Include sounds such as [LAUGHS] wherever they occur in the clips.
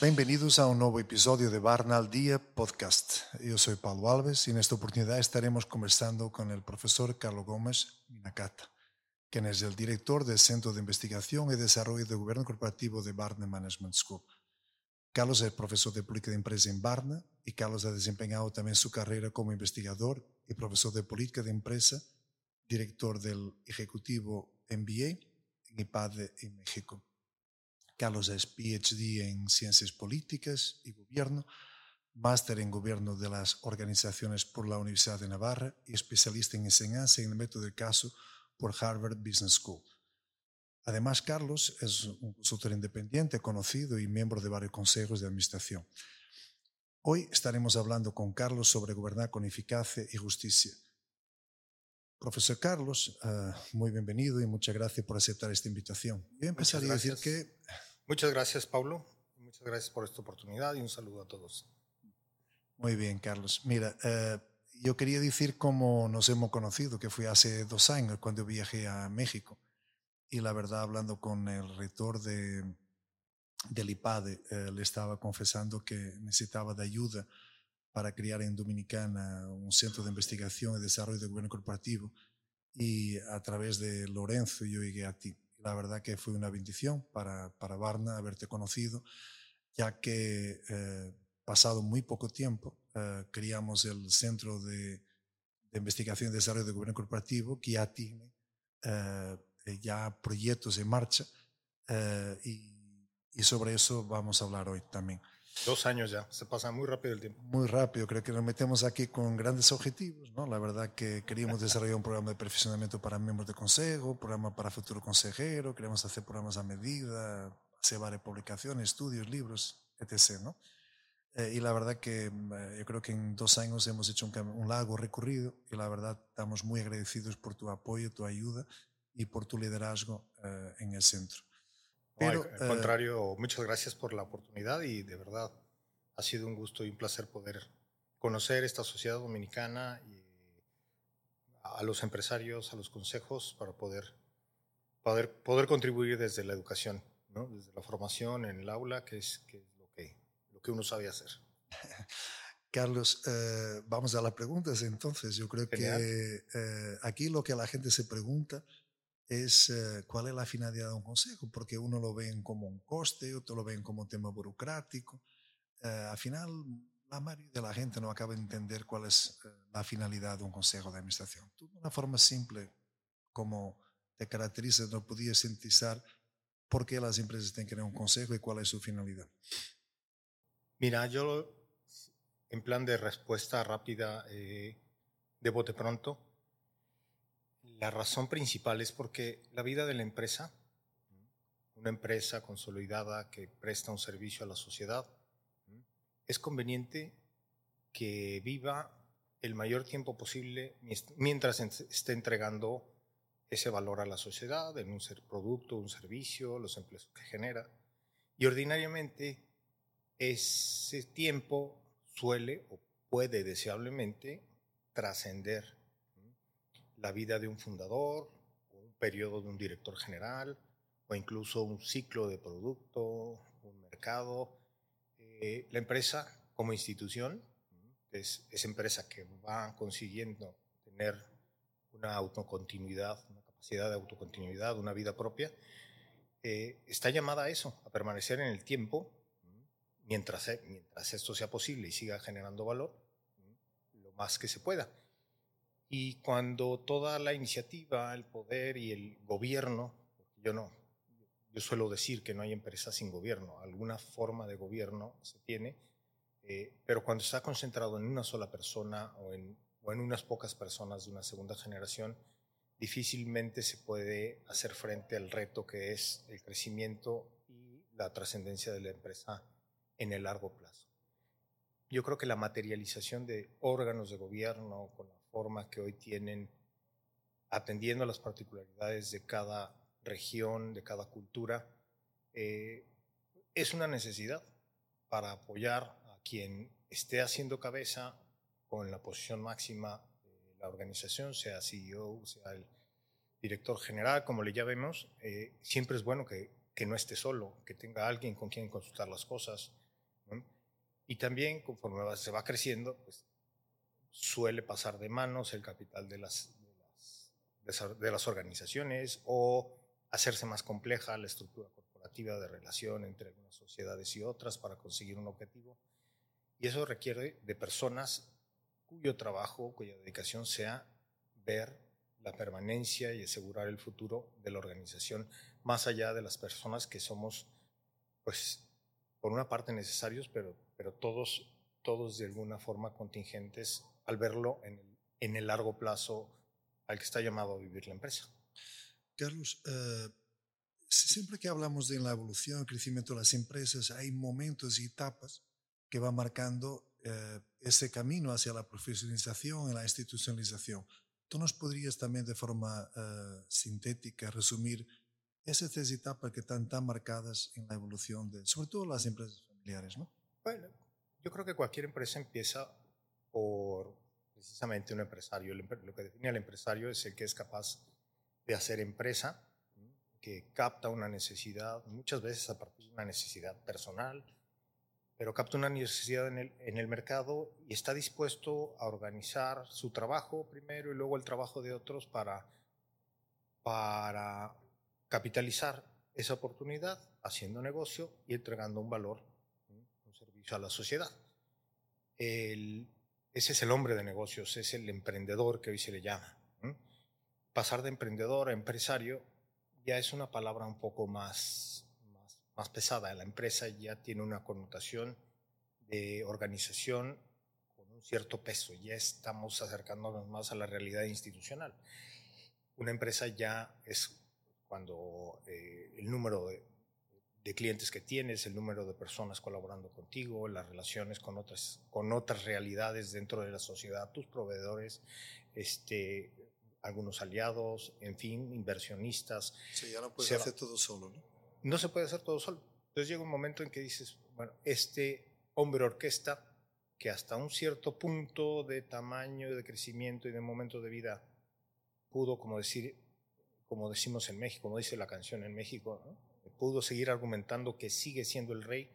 Bienvenidos a un nuevo episodio de Barna al Día Podcast. Yo soy Paulo Alves y en esta oportunidad estaremos conversando con el profesor Carlos Gómez Minacata, quien es el director del Centro de Investigación y Desarrollo de Gobierno Corporativo de Barna Management School. Carlos es profesor de política de empresa en Barna y Carlos ha desempeñado también su carrera como investigador y profesor de política de empresa, director del Ejecutivo MBA en IPADE en México. Carlos es PhD en Ciencias Políticas y Gobierno, máster en Gobierno de las Organizaciones por la Universidad de Navarra y especialista en enseñanza en el método de caso por Harvard Business School. Además, Carlos es un consultor independiente conocido y miembro de varios consejos de administración. Hoy estaremos hablando con Carlos sobre gobernar con eficacia y justicia. Profesor Carlos, uh, muy bienvenido y muchas gracias por aceptar esta invitación. Yo empezaría a decir que Muchas gracias, Pablo. Muchas gracias por esta oportunidad y un saludo a todos. Muy bien, Carlos. Mira, eh, yo quería decir cómo nos hemos conocido, que fue hace dos años cuando viajé a México. Y la verdad, hablando con el rector de, del IPADE, eh, le estaba confesando que necesitaba de ayuda para crear en Dominicana un centro de investigación y desarrollo de gobierno corporativo. Y a través de Lorenzo yo llegué a ti. La verdad que fue una bendición para, para Barna haberte conocido, ya que eh, pasado muy poco tiempo eh, creamos el Centro de, Investigación y Desarrollo de Gobierno Corporativo, que ya tiene eh, ya proyectos en marcha y, y sobre eso vamos a hablar hoy también. Dos años ya, se pasa muy rápido el tiempo. Muy rápido, creo que nos metemos aquí con grandes objetivos, ¿no? La verdad que queríamos [LAUGHS] desarrollar un programa de perfeccionamiento para miembros de consejo, programa para futuro consejero, queremos hacer programas a medida, hacer varias publicaciones, estudios, libros, etc., ¿no? Eh, y la verdad que eh, yo creo que en dos años hemos hecho un, un largo recorrido y la verdad estamos muy agradecidos por tu apoyo, tu ayuda y por tu liderazgo eh, en el centro. Pero, al, al contrario, eh, muchas gracias por la oportunidad y de verdad ha sido un gusto y un placer poder conocer esta sociedad dominicana y a los empresarios, a los consejos para poder, poder, poder contribuir desde la educación, ¿no? desde la formación en el aula, que es, que es lo, que, lo que uno sabe hacer. [LAUGHS] Carlos, eh, vamos a las preguntas entonces. Yo creo Genial. que eh, aquí lo que la gente se pregunta es eh, cuál es la finalidad de un consejo, porque uno lo ven como un coste, otro lo ven como un tema burocrático. Eh, al final, la mayoría de la gente no acaba de entender cuál es eh, la finalidad de un consejo de administración. Tú, de una forma simple, como te caracteriza, no podías sintetizar por qué las empresas tienen que tener un consejo y cuál es su finalidad. Mira, yo, en plan de respuesta rápida, de bote pronto, la razón principal es porque la vida de la empresa, una empresa consolidada que presta un servicio a la sociedad, es conveniente que viva el mayor tiempo posible mientras esté entregando ese valor a la sociedad en un producto, un servicio, los empleos que genera. Y ordinariamente ese tiempo suele o puede deseablemente trascender la vida de un fundador, un periodo de un director general, o incluso un ciclo de producto, un mercado. Eh, la empresa como institución es esa empresa que va consiguiendo tener una autocontinuidad, una capacidad de autocontinuidad, una vida propia, eh, está llamada a eso, a permanecer en el tiempo mientras, mientras esto sea posible y siga generando valor lo más que se pueda. Y cuando toda la iniciativa, el poder y el gobierno, yo no, yo suelo decir que no hay empresa sin gobierno, alguna forma de gobierno se tiene, eh, pero cuando está concentrado en una sola persona o en, o en unas pocas personas de una segunda generación, difícilmente se puede hacer frente al reto que es el crecimiento y la trascendencia de la empresa en el largo plazo. Yo creo que la materialización de órganos de gobierno con la forma que hoy tienen, atendiendo a las particularidades de cada región, de cada cultura, eh, es una necesidad para apoyar a quien esté haciendo cabeza con la posición máxima de la organización, sea CEO, sea el director general, como le llamemos, eh, siempre es bueno que, que, no esté solo, que tenga alguien con quien consultar las cosas. Y también, conforme se va creciendo, pues, suele pasar de manos el capital de las, de las, organizaciones o hacerse más compleja la estructura corporativa de relación entre algunas sociedades y otras para conseguir un objetivo. Y eso requiere de personas cuyo trabajo, cuya dedicación sea ver la permanencia y asegurar el futuro de la organización, más allá de las personas que somos, pues, por una parte necesarios, pero, pero todos, todos de alguna forma contingentes al verlo en el, en el largo plazo al que está llamado a vivir la empresa. Carlos, uh, siempre que hablamos de la evolución, el crecimiento de las empresas, hay momentos y etapas que van marcando uh, ese camino hacia la profesionalización y la institucionalización. ¿Tú nos podrías también de forma uh, sintética resumir esas tres etapas que están tan marcadas en la evolución de, sobre todo las empresas familiares, ¿no? Bueno, yo creo que cualquier empresa empieza por precisamente un empresario. Lo que define al empresario es el que es capaz de hacer empresa, que capta una necesidad, muchas veces a partir de una necesidad personal, pero capta una necesidad en el, en el mercado y está dispuesto a organizar su trabajo primero y luego el trabajo de otros para, para capitalizar esa oportunidad haciendo negocio y entregando un valor, un servicio a la sociedad. El, ese es el hombre de negocios, es el emprendedor que hoy se le llama. Pasar de emprendedor a empresario ya es una palabra un poco más, más pesada. La empresa ya tiene una connotación de organización con un cierto peso. Ya estamos acercándonos más a la realidad institucional. Una empresa ya es cuando eh, el número de, de, clientes que tienes, el número de personas colaborando contigo, las relaciones con otras, con otras realidades dentro de la sociedad, tus proveedores, este, algunos aliados, en fin, inversionistas. Sí, ya no puedes hacer todo solo, ¿no? no se puede hacer todo solo. Entonces llega un momento en que dices, bueno, este hombre orquesta que hasta un cierto punto de tamaño, de crecimiento y de momento de vida pudo, como decir, como decimos en México, como dice la canción en México, pudo seguir argumentando que sigue siendo el rey,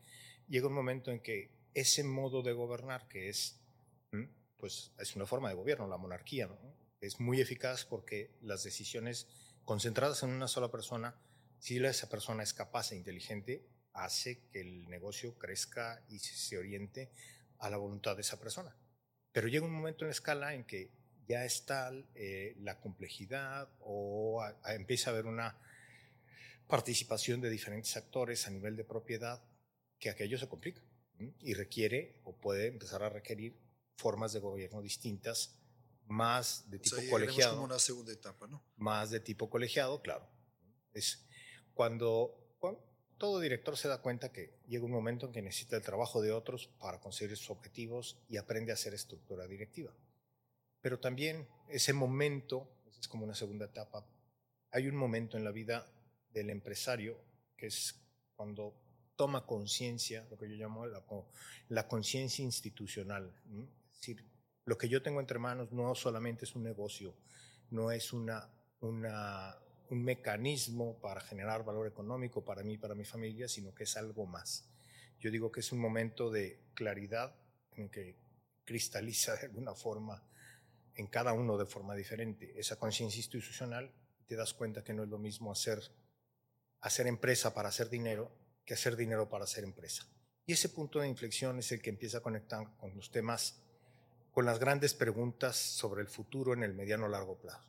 llega un momento en que ese modo de gobernar, que es, pues, es una forma de gobierno, la monarquía, es muy eficaz porque las decisiones concentradas en una sola persona si esa persona es capaz e inteligente, hace que el negocio crezca y se oriente a la voluntad de esa persona. Pero llega un momento en la escala en que ya está eh, la complejidad o empieza a haber una participación de diferentes actores a nivel de propiedad que aquello se complica y requiere o puede empezar a requerir formas de gobierno distintas, más de tipo o sea, colegiado. como una segunda etapa, ¿no? Más de tipo colegiado, claro. Es, cuando, cuando, todo director se da cuenta que llega un momento en que necesita el trabajo de otros para conseguir sus objetivos y aprende a hacer estructura directiva. Pero también ese momento, es como una segunda etapa, hay un momento en la vida del empresario que es cuando toma conciencia, lo que yo llamo la, conciencia institucional. Es decir, lo que yo tengo entre manos no solamente es un negocio, no es una, un mecanismo para generar valor económico para mí, para mi familia, sino que es algo más. Yo digo que es un momento de claridad en que cristaliza de alguna forma en cada uno de forma diferente esa conciencia institucional y te das cuenta que no es lo mismo hacer, hacer empresa para hacer dinero que hacer dinero para hacer empresa. Y ese punto de inflexión es el que empieza a conectar con los temas, con las grandes preguntas sobre el futuro en el mediano largo plazo.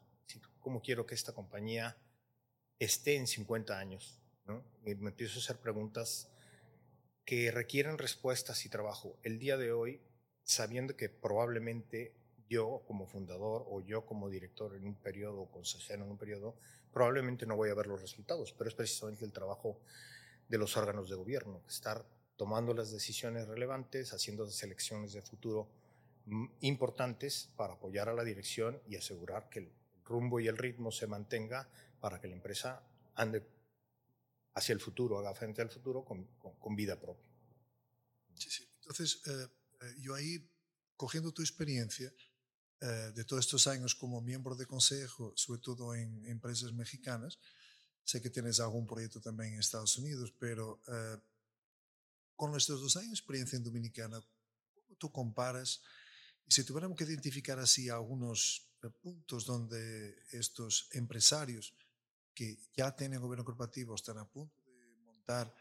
¿Cómo quiero que esta compañía esté en 50 años. ¿no? Y me empiezo a hacer preguntas que requieren respuestas y trabajo. El día de hoy, sabiendo que probablemente yo como fundador o yo como director en un periodo o consejero en un periodo, probablemente no voy a ver los resultados, pero es precisamente el trabajo de los órganos de gobierno, estar tomando las decisiones relevantes, haciendo selecciones de futuro mm, importantes para apoyar a la dirección y asegurar que el rumbo y el ritmo se mantenga para que la empresa ande hacia el futuro, haga frente al futuro con, vida propia. Sí, sí. Entonces, eh, yo ahí, cogiendo tu experiencia, eh, de todos estos años como miembro de consejo, sobre todo en empresas mexicanas, sé que tienes algún proyecto también en Estados Unidos, pero eh, con estos dos años de experiencia en Dominicana, ¿cómo tú comparas? Y si tuviéramos que identificar así algunos eh, puntos donde estos empresarios que ya tienen gobierno corporativo están a punto de montar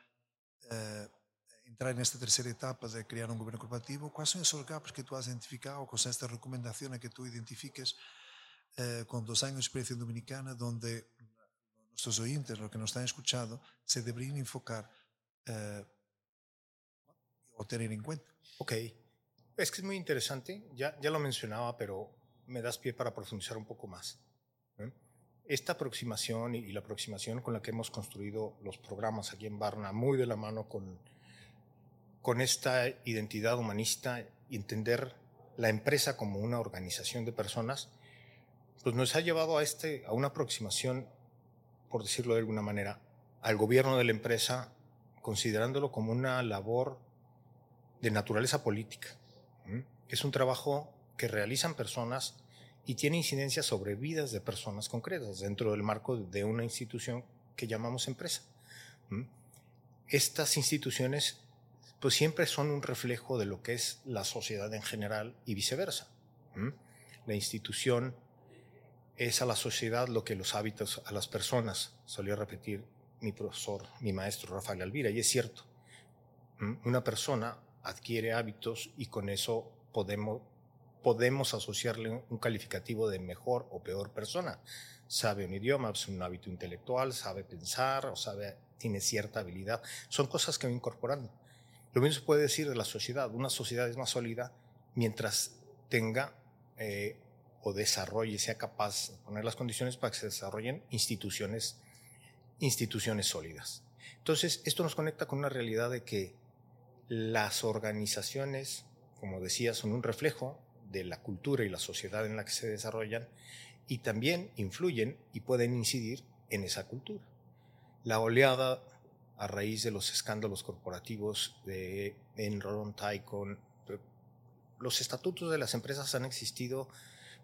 entrar en esta tercera etapa de crear un gobierno corporativo, ¿cuáles son esos gaps que tú has identificado con estas recomendaciones que tú identifiques eh, con dos años de experiencia dominicana donde nuestros oyentes, los que nos están escuchando, se deberían enfocar eh, o tener en cuenta? Ok, es que es muy interesante, ya, ya lo mencionaba, pero me das pie para profundizar un poco más. Esta aproximación y la aproximación con la que hemos construido los programas aquí en Barna, muy de la mano con con esta identidad humanista y entender la empresa como una organización de personas, pues nos ha llevado a, este, a una aproximación, por decirlo de alguna manera, al gobierno de la empresa, considerándolo como una labor de naturaleza política. Es un trabajo que realizan personas y tiene incidencia sobre vidas de personas concretas dentro del marco de una institución que llamamos empresa. Estas instituciones pues siempre son un reflejo de lo que es la sociedad en general y viceversa. La institución es a la sociedad lo que los hábitos a las personas, solía repetir mi profesor, mi maestro Rafael Alvira, y es cierto. Una persona adquiere hábitos y con eso podemos, podemos asociarle un calificativo de mejor o peor persona. Sabe un idioma, es un hábito intelectual, sabe pensar, o sabe, tiene cierta habilidad. Son cosas que va incorporando. Lo mismo se puede decir de la sociedad. Una sociedad es más sólida mientras tenga eh, o desarrolle, sea capaz de poner las condiciones para que se desarrollen instituciones, instituciones sólidas. Entonces, esto nos conecta con una realidad de que las organizaciones, como decía, son un reflejo de la cultura y la sociedad en la que se desarrollan y también influyen y pueden incidir en esa cultura. La oleada a raíz de los escándalos corporativos de Enron, Tycoon. Los estatutos de las empresas han existido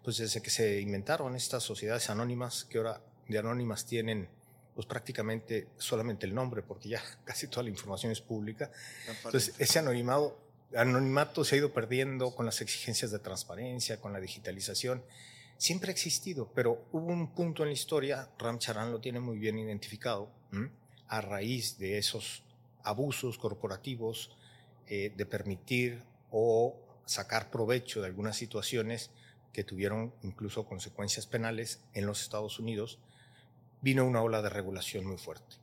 pues desde que se inventaron estas sociedades anónimas, que ahora de anónimas tienen pues prácticamente solamente el nombre, porque ya [LAUGHS] casi toda la información es pública. Entonces, ese anonimado, anonimato se ha ido perdiendo con las exigencias de transparencia, con la digitalización. Siempre ha existido, pero hubo un punto en la historia, Ram Charan lo tiene muy bien identificado, a raíz de esos abusos corporativos, eh, de permitir o sacar provecho de algunas situaciones que tuvieron incluso consecuencias penales en los Estados Unidos, vino una ola de regulación muy fuerte.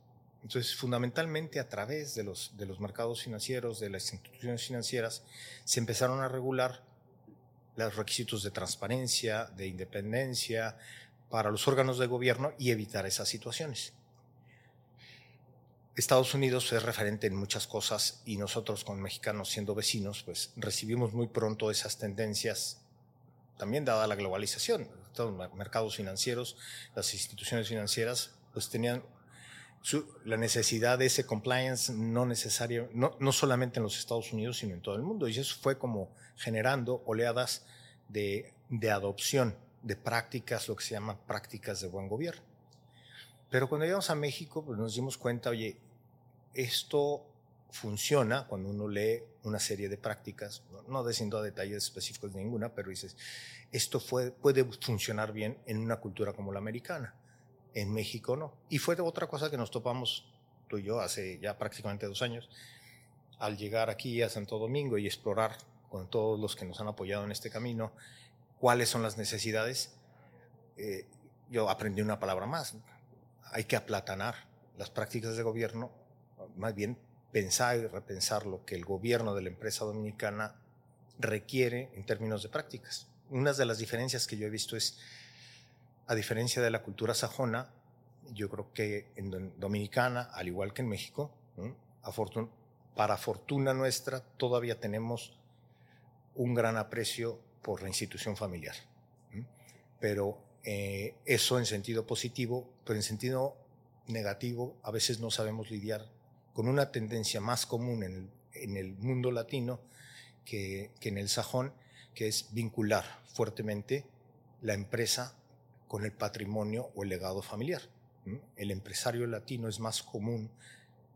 Entonces, fundamentalmente a través de los, de los mercados financieros, de las instituciones financieras, se empezaron a regular los requisitos de transparencia, de independencia para los órganos de gobierno y evitar esas situaciones. Estados Unidos es referente en muchas cosas y nosotros con mexicanos siendo vecinos, pues recibimos muy pronto esas tendencias, también dada la globalización. Los mercados financieros, las instituciones financieras, pues tenían la necesidad de ese compliance no necesario, no, no solamente en los Estados Unidos, sino en todo el mundo. Y eso fue como generando oleadas de, de adopción de prácticas, lo que se llama prácticas de buen gobierno. Pero cuando llegamos a México, pues nos dimos cuenta, oye, esto funciona cuando uno lee una serie de prácticas, no, diciendo a detalles específicos de ninguna, pero dices, esto fue, puede funcionar bien en una cultura como la americana. En México no. Y fue otra cosa que nos topamos tú y yo hace ya prácticamente dos años, al llegar aquí a Santo Domingo y explorar con todos los que nos han apoyado en este camino cuáles son las necesidades. Eh, yo aprendí una palabra más, hay que aplatanar las prácticas de gobierno, más bien pensar y repensar lo que el gobierno de la empresa dominicana requiere en términos de prácticas. Una de las diferencias que yo he visto es, a diferencia de la cultura sajona, yo creo que en Dominicana, al igual que en México, para fortuna nuestra, todavía tenemos un gran aprecio por la institución familiar. Pero eh, eso en sentido positivo, pero en sentido negativo a veces no sabemos lidiar con una tendencia más común en el, mundo latino que, en el sajón, que es vincular fuertemente la empresa con el patrimonio o el legado familiar. El empresario latino es más común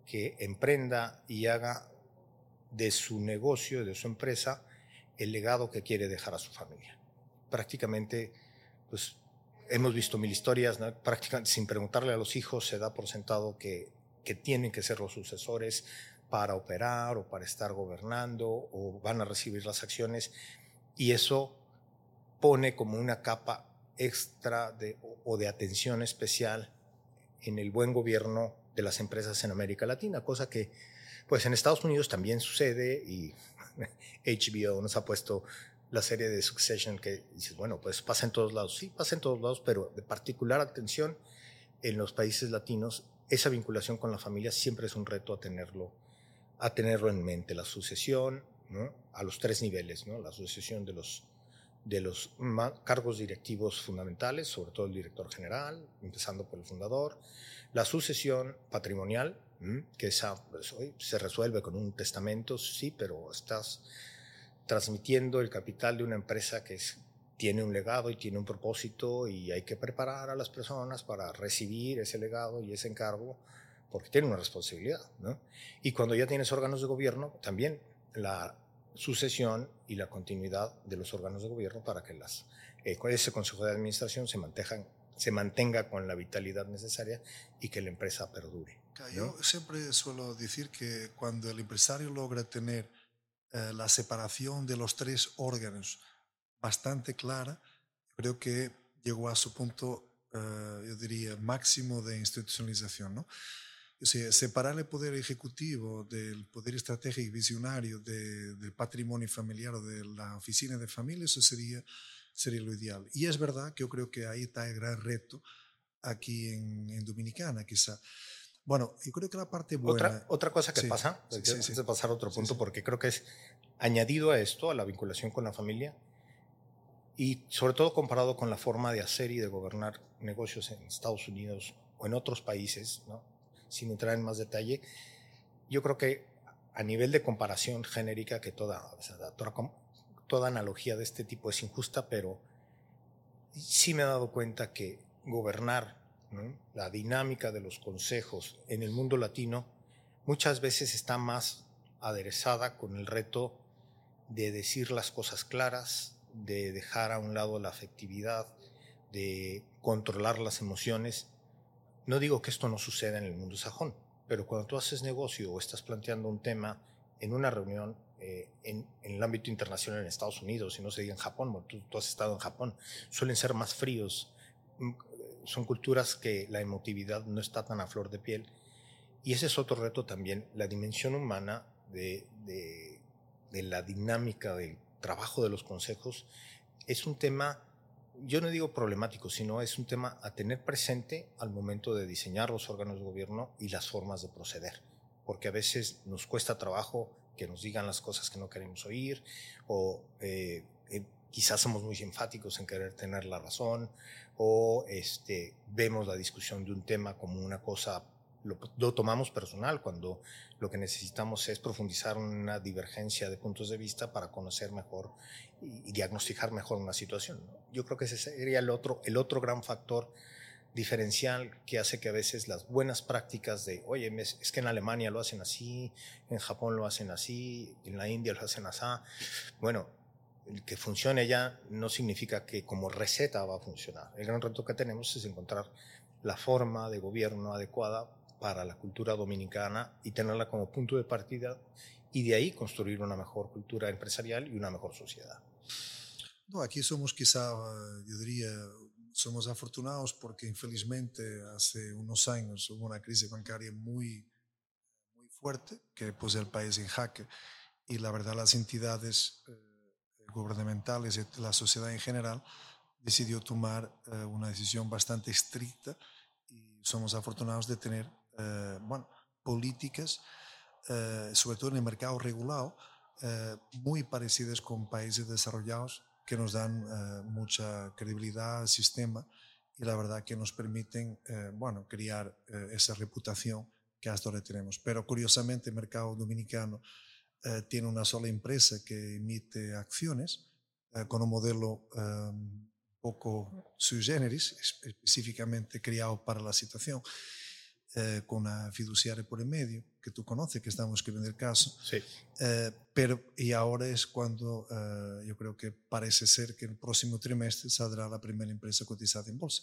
que emprenda y haga de su negocio, de su empresa, el legado que quiere dejar a su familia. Prácticamente, pues hemos visto mil historias, prácticamente sin preguntarle a los hijos se da por sentado que, que tienen que ser los sucesores para operar o para estar gobernando o van a recibir las acciones y eso pone como una capa extra de, o de atención especial en el buen gobierno de las empresas en América Latina, cosa que pues en Estados Unidos también sucede y [LAUGHS] HBO nos ha puesto la serie de Succession que dices, bueno, pues pasa en todos lados, sí, pasa en todos lados, pero de particular atención en los países latinos, esa vinculación con la familia siempre es un reto a tenerlo, a tenerlo en mente, la sucesión, ¿no? a los tres niveles, ¿no? la sucesión de los de los cargos directivos fundamentales, sobre todo el director general, empezando por el fundador, la sucesión patrimonial, que esa, pues, se resuelve con un testamento, sí, pero estás transmitiendo el capital de una empresa que tiene un legado y tiene un propósito y hay que preparar a las personas para recibir ese legado y ese encargo porque tiene una responsabilidad. ¿no? Y cuando ya tienes órganos de gobierno, también la sucesión y la continuidad de los órganos de gobierno para que las, eh, ese Consejo de Administración se mantenga, se mantenga con la vitalidad necesaria y que la empresa perdure. Yo siempre suelo decir que cuando el empresario logra tener eh, la separación de los tres órganos bastante clara, creo que llegó a su punto, eh, yo diría, máximo de institucionalización. ¿no? O sea, separar el poder ejecutivo del poder estratégico y visionario del patrimonio familiar o de la oficina de familia, eso sería, sería lo ideal. Y es verdad que yo creo que ahí está el gran reto aquí en, Dominicana, quizá. Bueno, yo creo que la parte buena... Otra, otra cosa que pasa, sí, antes de pasar a otro punto, porque creo que es añadido a esto, a la vinculación con la familia, y sobre todo comparado con la forma de hacer y de gobernar negocios en Estados Unidos o en otros países, sin entrar en más detalle, yo creo que a nivel de comparación genérica, que toda, toda, analogía de este tipo es injusta, pero sí me he dado cuenta que gobernar la dinámica de los consejos en el mundo latino muchas veces está más aderezada con el reto de decir las cosas claras, de dejar a un lado la afectividad, de controlar las emociones no digo que esto no suceda en el mundo sajón, pero cuando tú haces negocio o estás planteando un tema en una reunión eh, en, el ámbito internacional en Estados Unidos, y no se diga en Japón, tú, tú has estado en Japón, suelen ser más fríos, mm, son culturas que la emotividad no está tan a flor de piel. Y ese es otro reto también, la dimensión humana de, de, de la dinámica del trabajo de los consejos es un tema yo no digo problemático, sino es un tema a tener presente al momento de diseñar los órganos de gobierno y las formas de proceder, porque a veces nos cuesta trabajo que nos digan las cosas que no queremos oír o eh, eh, quizás somos muy enfáticos en querer tener la razón o este, vemos la discusión de un tema como una cosa lo, tomamos personal cuando lo que necesitamos es profundizar una divergencia de puntos de vista para conocer mejor y, diagnosticar mejor una situación. Yo creo que ese sería el otro, el otro gran factor diferencial que hace que a veces las buenas prácticas de, oye, es que en Alemania lo hacen así, en Japón lo hacen así, en la India lo hacen así. Bueno, el que funcione ya no significa que como receta va a funcionar. El gran reto que tenemos es encontrar la forma de gobierno adecuada para la cultura dominicana y tenerla como punto de partida y de ahí construir una mejor cultura empresarial y una mejor sociedad. No, aquí somos quizá, yo diría, somos afortunados porque infelizmente hace unos años hubo una crisis bancaria muy, muy fuerte que puso el país en jaque y la verdad las entidades eh, gubernamentales y la sociedad en general decidió tomar eh, una decisión bastante estricta y somos afortunados de tener eh, bueno, políticas, eh, sobre todo en el mercado regulado, eh, muy parecidas con países desarrollados que nos dan mucha credibilidad al sistema y la verdad que nos permiten bueno, crear esa reputación que hasta ahora tenemos. Pero curiosamente el mercado dominicano tiene una sola empresa que emite acciones, con un modelo um, poco sui generis, específicamente creado para la situación, eh, con una fiduciaria por en medio, que tú conoces, que estamos escribiendo el caso. Sí. Eh, pero, y ahora es cuando eh, yo creo que parece ser que el próximo trimestre saldrá la primera empresa cotizada en bolsa.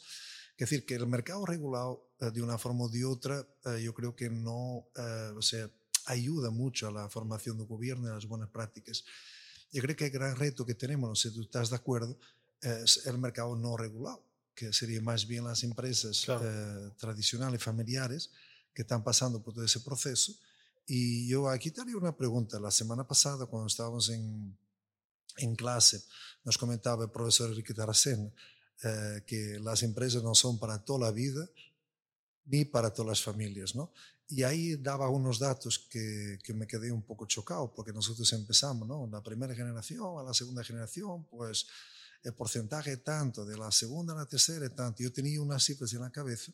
Es decir, que el mercado regulado eh, de una forma o de otra, eh, yo creo que no, eh, o sea, ayuda mucho a la formación del gobierno y a las buenas prácticas. Yo creo que el gran reto que tenemos, no sé si tú estás de acuerdo, es el mercado no regulado, que sería más bien las empresas Claro. eh, tradicionales, familiares, que están pasando por todo ese proceso. Y yo aquí te haría una pregunta. La semana pasada, cuando estábamos en, en clase, nos comentaba el profesor Enrique Taracena eh, que las empresas no son para toda la vida ni para todas las familias, ¿no? Y ahí daba unos datos que, que me quedé un poco chocado, porque nosotros empezamos, ¿no? La primera generación a la segunda generación, pues el porcentaje tanto, de la segunda a la tercera tanto. Yo tenía unas cifras en la cabeza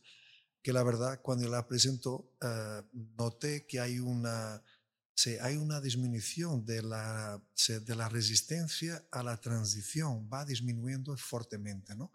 que la verdad cuando la presentó eh, noté que hay una, sí, hay una disminución de la, sí, de la resistencia a la transición, va disminuyendo fuertemente, ¿no?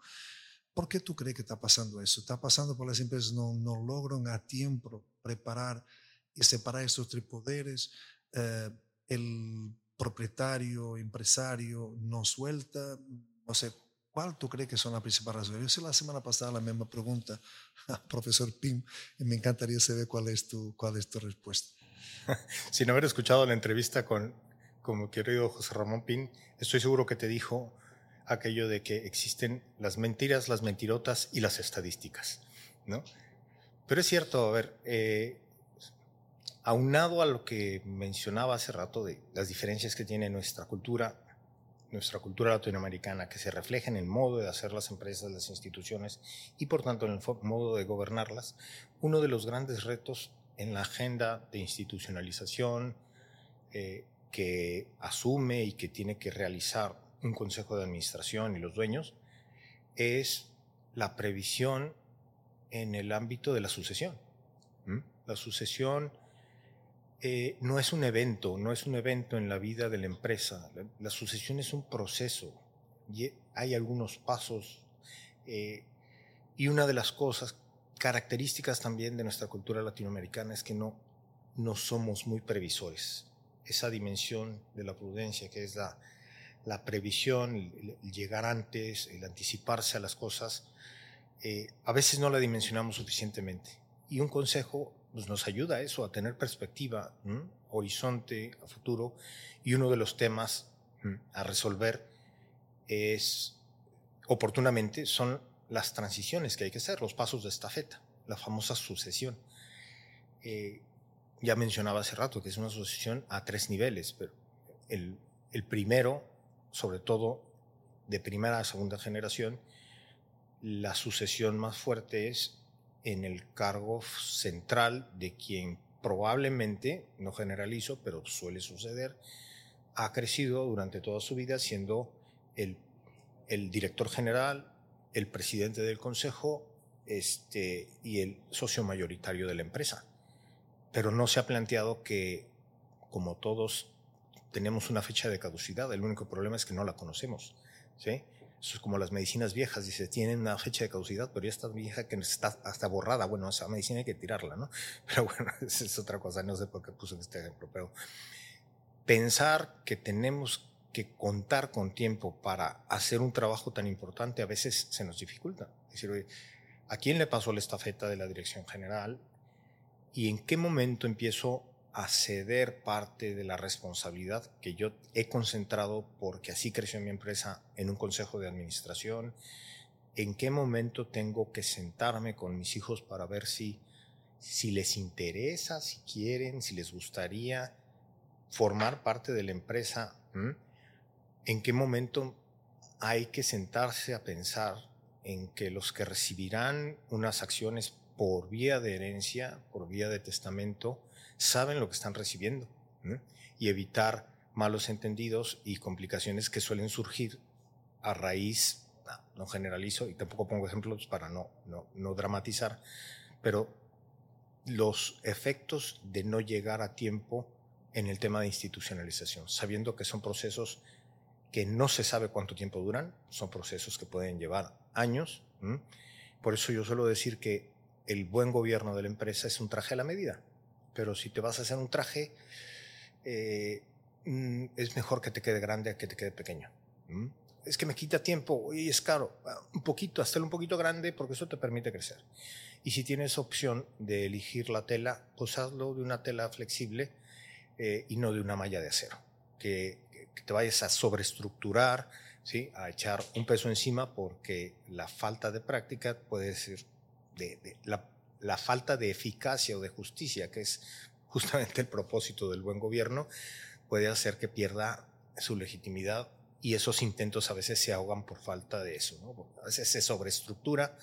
¿Por qué tú crees que está pasando eso? Está pasando porque las empresas no, no logran a tiempo preparar y separar estos tres poderes. Eh, el propietario, empresario no suelta. No sé, ¿cuál tú crees que son las principales razones? Yo hice la semana pasada la misma pregunta al [LAUGHS] profesor Pim y me encantaría saber cuál es tu, cuál es tu respuesta. [LAUGHS] Sin haber escuchado la entrevista con, con mi querido José Ramón Pin, estoy seguro que te dijo aquello de que existen las mentiras, las mentirotas y las estadísticas, ¿no? Pero es cierto, a ver, eh, aunado a lo que mencionaba hace rato de las diferencias que tiene nuestra cultura, nuestra cultura latinoamericana, que se refleja en el modo de hacer las empresas, las instituciones y por tanto en el modo de gobernarlas, uno de los grandes retos en la agenda de institucionalización eh, que asume y que tiene que realizar un consejo de administración y los dueños es la previsión en el ámbito de la sucesión. La sucesión eh, no es un evento, no es un evento en la vida de la empresa. La, sucesión es un proceso y hay algunos pasos eh, y una de las cosas características también de nuestra cultura latinoamericana es que no, no somos muy previsores. Esa dimensión de la prudencia que es la, la previsión, el, llegar antes, el anticiparse a las cosas, eh, a veces no la dimensionamos suficientemente. Y un consejo pues, nos ayuda a eso, a tener perspectiva, horizonte, futuro. Y uno de los temas a resolver es, oportunamente, son las transiciones que hay que hacer, los pasos de estafeta, la famosa sucesión. Eh, ya mencionaba hace rato que es una sucesión a tres niveles, pero el, el primero, sobre todo de primera a segunda generación, la sucesión más fuerte es en el cargo central de quien probablemente, no generalizo, pero suele suceder, ha crecido durante toda su vida siendo el, director general, el presidente del consejo este, y el socio mayoritario de la empresa. Pero no se ha planteado que, como todos, tenemos una fecha de caducidad. El único problema es que no la conocemos. ¿sí? Eso es como las medicinas viejas, dice, tienen una fecha de caducidad, pero ya está vieja que está hasta borrada. Bueno, esa medicina hay que tirarla, ¿no? [LAUGHS] Pero bueno, [LAUGHS] esa es otra cosa, no sé por qué puse este ejemplo, pero pensar que tenemos que contar con tiempo para hacer un trabajo tan importante a veces se nos dificulta. Es decir, oye, ¿a quién le pasó la estafeta de la dirección general? ¿Y en qué momento empiezo a ceder parte de la responsabilidad que yo he concentrado porque así creció mi empresa en un consejo de administración? ¿En qué momento tengo que sentarme con mis hijos para ver si, si les interesa, si quieren, si les gustaría formar parte de la empresa? ¿En qué momento hay que sentarse a pensar en que los que recibirán unas acciones por vía de herencia, por vía de testamento, saben lo que están recibiendo ¿no? y evitar malos entendidos y complicaciones que suelen surgir a raíz, no, no generalizo y tampoco pongo ejemplos para no, no, no dramatizar, pero los efectos de no llegar a tiempo en el tema de institucionalización, sabiendo que son procesos que no se sabe cuánto tiempo duran, son procesos que pueden llevar años. Por eso yo suelo decir que el buen gobierno de la empresa es un traje a la medida, pero si te vas a hacer un traje, eh, mm, es mejor que te quede grande que te quede pequeño. Es que me quita tiempo y es caro. Ah, un poquito, hazlo un poquito grande porque eso te permite crecer. Y si tienes opción de elegir la tela, pues hazlo de una tela flexible eh, y no de una malla de acero. Que que te vayas a sobreestructurar, ¿sí? a echar un peso encima porque la falta de práctica puede ser la, falta de eficacia o de justicia, que es justamente el propósito del buen gobierno, puede hacer que pierda su legitimidad y esos intentos a veces se ahogan por falta de eso. ¿no? A veces se sobreestructura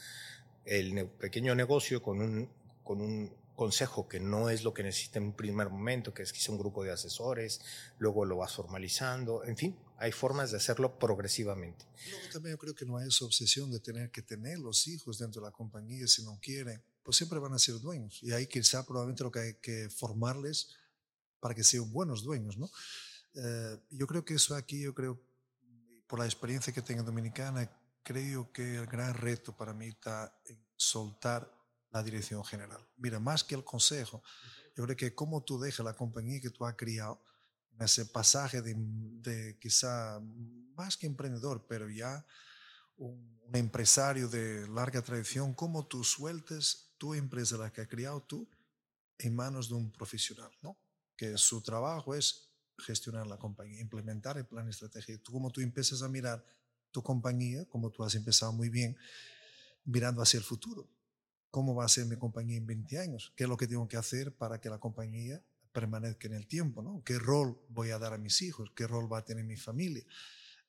el pequeño negocio con un, con un consejo que no es lo que necesita en un primer momento, que es quizá un grupo de asesores, luego lo vas formalizando, en fin, hay formas de hacerlo progresivamente. Luego también yo creo que no hay esa obsesión de tener que tener los hijos dentro de la compañía si no quieren, pues siempre van a ser dueños y ahí quizá probablemente lo que hay que formarles para que sean buenos dueños, ¿no? Eh, yo creo que eso aquí, yo creo, por la experiencia que tengo en Dominicana, creo que el gran reto para mí está en soltar la dirección general. Mira, más que el consejo, yo creo que como tú dejas la compañía que tú has criado, ese pasaje de, quizá más que emprendedor, pero ya un, empresario de larga tradición, cómo tú sueltes tu empresa, la que has criado tú, en manos de un profesional, ¿no? Que su trabajo es gestionar la compañía, implementar el plan estratégico. Tú, como tú empiezas a mirar tu compañía, como tú has empezado muy bien, mirando hacia el futuro cómo va a ser mi compañía en 20 años, qué es lo que tengo que hacer para que la compañía permanezca en el tiempo, ¿no? ¿Qué rol voy a dar a mis hijos? ¿Qué rol va a tener mi familia?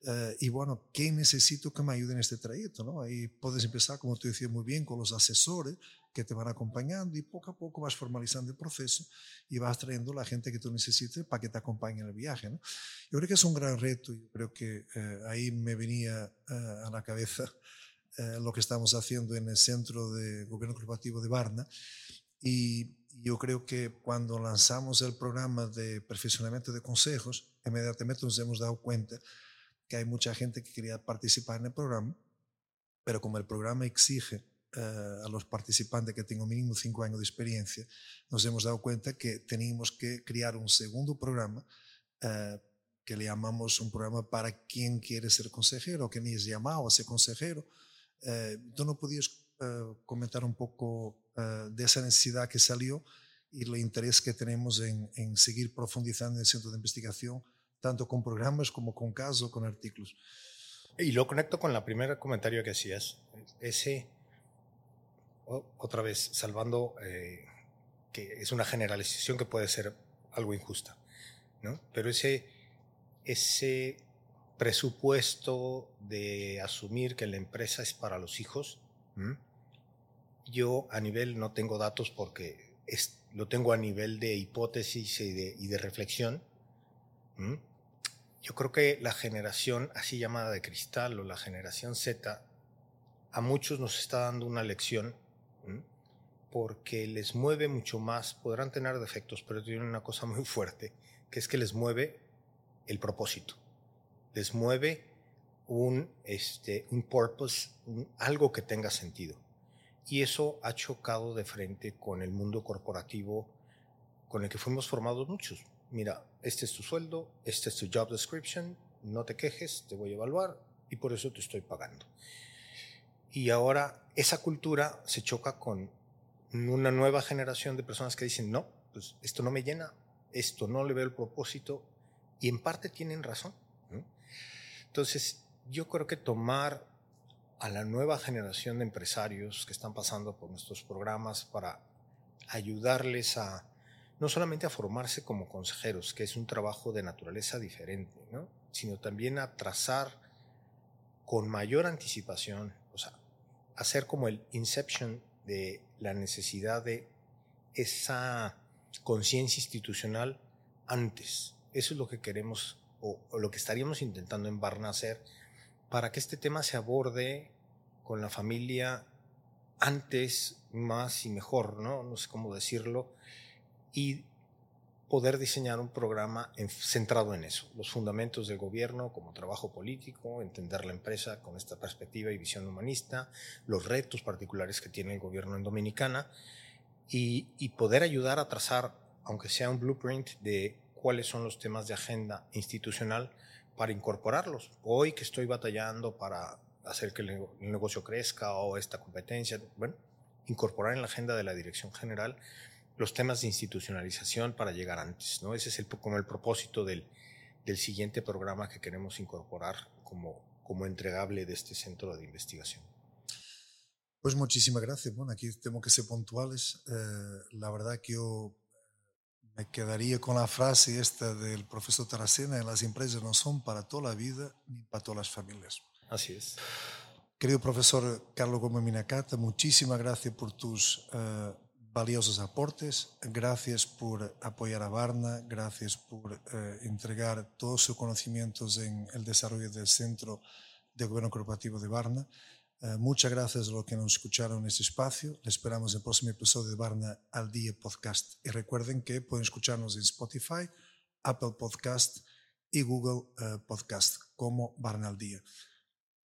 Eh, y bueno, ¿qué necesito que me ayude en este trayecto? ¿no? Ahí puedes empezar, como tú decías muy bien, con los asesores que te van acompañando y poco a poco vas formalizando el proceso y vas trayendo la gente que tú necesites para que te acompañe en el viaje. ¿no? Yo creo que es un gran reto y creo que eh, ahí me venía eh, a la cabeza lo que estamos haciendo en el Centro de Gobierno Corporativo de Varna. Y yo creo que cuando lanzamos el programa de perfeccionamiento de consejos, inmediatamente nos hemos dado cuenta que hay mucha gente que quería participar en el programa, pero como el programa exige eh, a los participantes que tengan mínimo cinco años de experiencia, nos hemos dado cuenta que teníamos que crear un segundo programa eh, que le llamamos un programa para quien quiere ser consejero, que ni es llamado a ser consejero, eh, ¿Tú no podías comentar un poco eh, de esa necesidad que salió y el interés que tenemos en, en, seguir profundizando en el centro de investigación, tanto con programas como con casos, con artículos? Y lo conecto con la primera comentario que hacías. Ese, otra vez, salvando que es una generalización que puede ser algo injusta, ¿no? Pero ese, ese presupuesto de asumir que la empresa es para los hijos, yo a nivel no tengo datos porque lo tengo a nivel de hipótesis y de, reflexión. Yo creo que la generación así llamada de cristal o la generación Z a muchos nos está dando una lección porque les mueve mucho más, podrán tener defectos, pero tienen una cosa muy fuerte, que es que les mueve el propósito les mueve un, este, un purpose, algo que tenga sentido. Y eso ha chocado de frente con el mundo corporativo con el que fuimos formados muchos. Mira, este es tu sueldo, este es tu job description, no te quejes, te voy a evaluar y por eso te estoy pagando. Y ahora esa cultura se choca con una nueva generación de personas que dicen, no, pues esto no me llena, esto no le veo el propósito y en parte tienen razón. Entonces, yo creo que tomar a la nueva generación de empresarios que están pasando por nuestros programas para ayudarles a no solamente a formarse como consejeros, que es un trabajo de naturaleza diferente, ¿no? sino también a trazar con mayor anticipación, o sea, hacer como el inception de la necesidad de esa conciencia institucional antes. Eso es lo que queremos o, lo que estaríamos intentando en Barna para que este tema se aborde con la familia antes, más y mejor, ¿no? No sé cómo decirlo. Y poder diseñar un programa centrado en eso, los fundamentos del gobierno como trabajo político, entender la empresa con esta perspectiva y visión humanista, los retos particulares que tiene el gobierno en Dominicana y, y poder ayudar a trazar, aunque sea un blueprint, de cuáles son los temas de agenda institucional para incorporarlos. Hoy que estoy batallando para hacer que el negocio crezca o esta competencia, bueno, incorporar en la agenda de la dirección general los temas de institucionalización para llegar antes. ¿no? Ese es el, como el propósito del, del siguiente programa que queremos incorporar como, como entregable de este centro de investigación. Pues muchísimas gracias. Bueno, aquí tengo que ser puntuales. Eh, la verdad que yo me quedaría con la frase esta del profesor Taracena, las empresas no son para toda la vida ni para todas las familias. Así es. Querido profesor Carlos Gómez Minacata, muchísimas gracias por tus uh, valiosos aportes, gracias por apoyar a Varna, gracias por uh, entregar todos sus conocimientos en el desarrollo del Centro de Gobierno Corporativo de Varna. Uh, muchas gracias a los que nos escucharon en este espacio. Les esperamos en el próximo episodio de Varna al Día Podcast. Y recuerden que pueden escucharnos en Spotify, Apple Podcast y Google Podcast como Varna al Día.